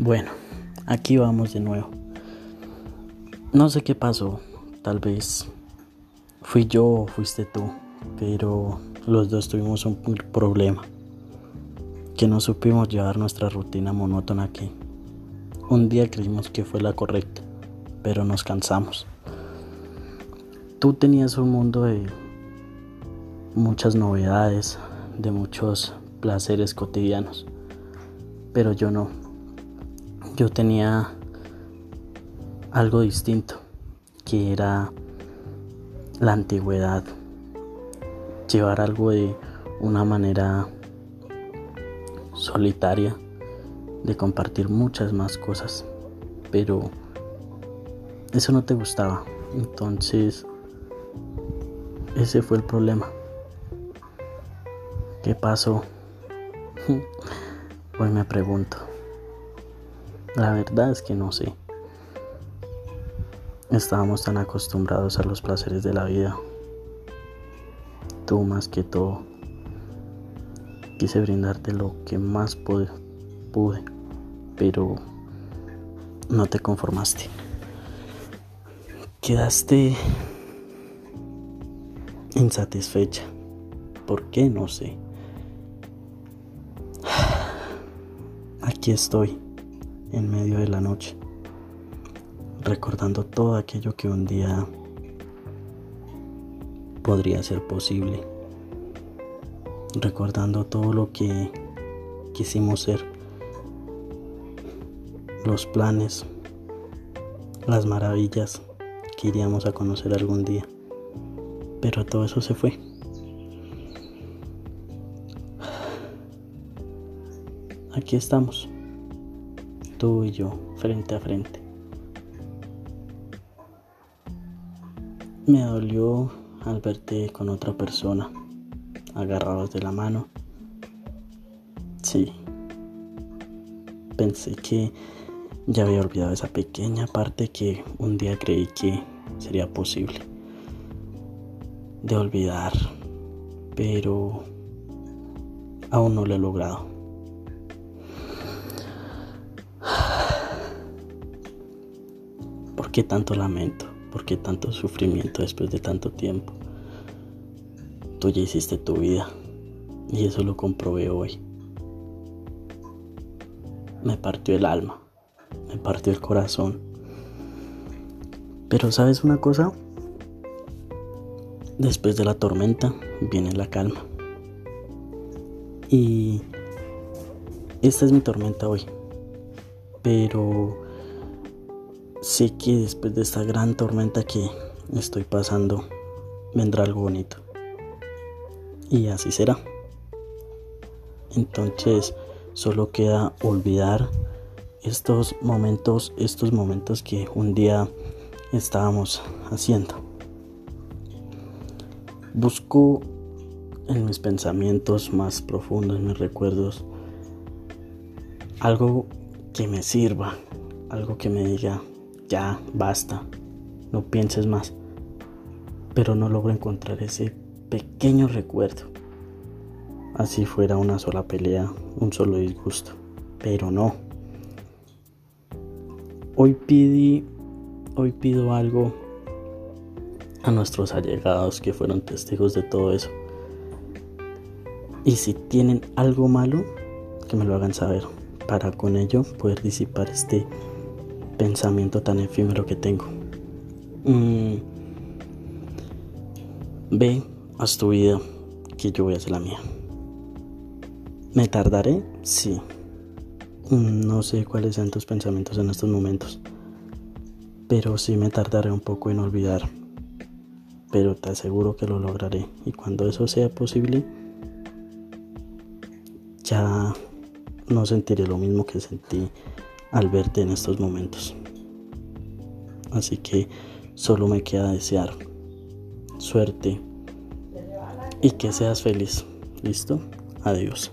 Bueno, aquí vamos de nuevo. No sé qué pasó, tal vez fui yo o fuiste tú, pero los dos tuvimos un problema, que no supimos llevar nuestra rutina monótona aquí. Un día creímos que fue la correcta, pero nos cansamos. Tú tenías un mundo de muchas novedades, de muchos placeres cotidianos, pero yo no yo tenía algo distinto, que era la antigüedad, llevar algo de una manera solitaria, de compartir muchas más cosas, pero eso no te gustaba, entonces ese fue el problema. ¿Qué pasó? Pues me pregunto. La verdad es que no sé. Estábamos tan acostumbrados a los placeres de la vida. Tú más que todo. Quise brindarte lo que más pude, pude pero no te conformaste. Quedaste insatisfecha. ¿Por qué? No sé. Aquí estoy en medio de la noche, recordando todo aquello que un día podría ser posible, recordando todo lo que quisimos ser, los planes, las maravillas que iríamos a conocer algún día, pero todo eso se fue. Aquí estamos tú y yo, frente a frente. Me dolió al verte con otra persona, agarrados de la mano. Sí, pensé que ya había olvidado esa pequeña parte que un día creí que sería posible de olvidar, pero aún no lo he logrado. ¿Por qué tanto lamento? ¿Por qué tanto sufrimiento después de tanto tiempo? Tú ya hiciste tu vida y eso lo comprobé hoy. Me partió el alma, me partió el corazón. Pero ¿sabes una cosa? Después de la tormenta viene la calma. Y esta es mi tormenta hoy. Pero sé que después de esta gran tormenta que estoy pasando, vendrá algo bonito. Y así será. Entonces, solo queda olvidar estos momentos, estos momentos que un día estábamos haciendo. Busco en mis pensamientos más profundos, en mis recuerdos, algo que me sirva, algo que me diga, ya basta, no pienses más. Pero no logro encontrar ese pequeño recuerdo. Así fuera una sola pelea, un solo disgusto. Pero no. Hoy pidí, hoy pido algo a nuestros allegados que fueron testigos de todo eso. Y si tienen algo malo, que me lo hagan saber para con ello poder disipar este pensamiento tan efímero que tengo. Mm. Ve, haz tu vida, que yo voy a hacer la mía. ¿Me tardaré? Sí. Mm, no sé cuáles sean tus pensamientos en estos momentos, pero sí me tardaré un poco en olvidar. Pero te aseguro que lo lograré y cuando eso sea posible, ya no sentiré lo mismo que sentí al verte en estos momentos. Así que solo me queda desear suerte y que seas feliz. ¿Listo? Adiós.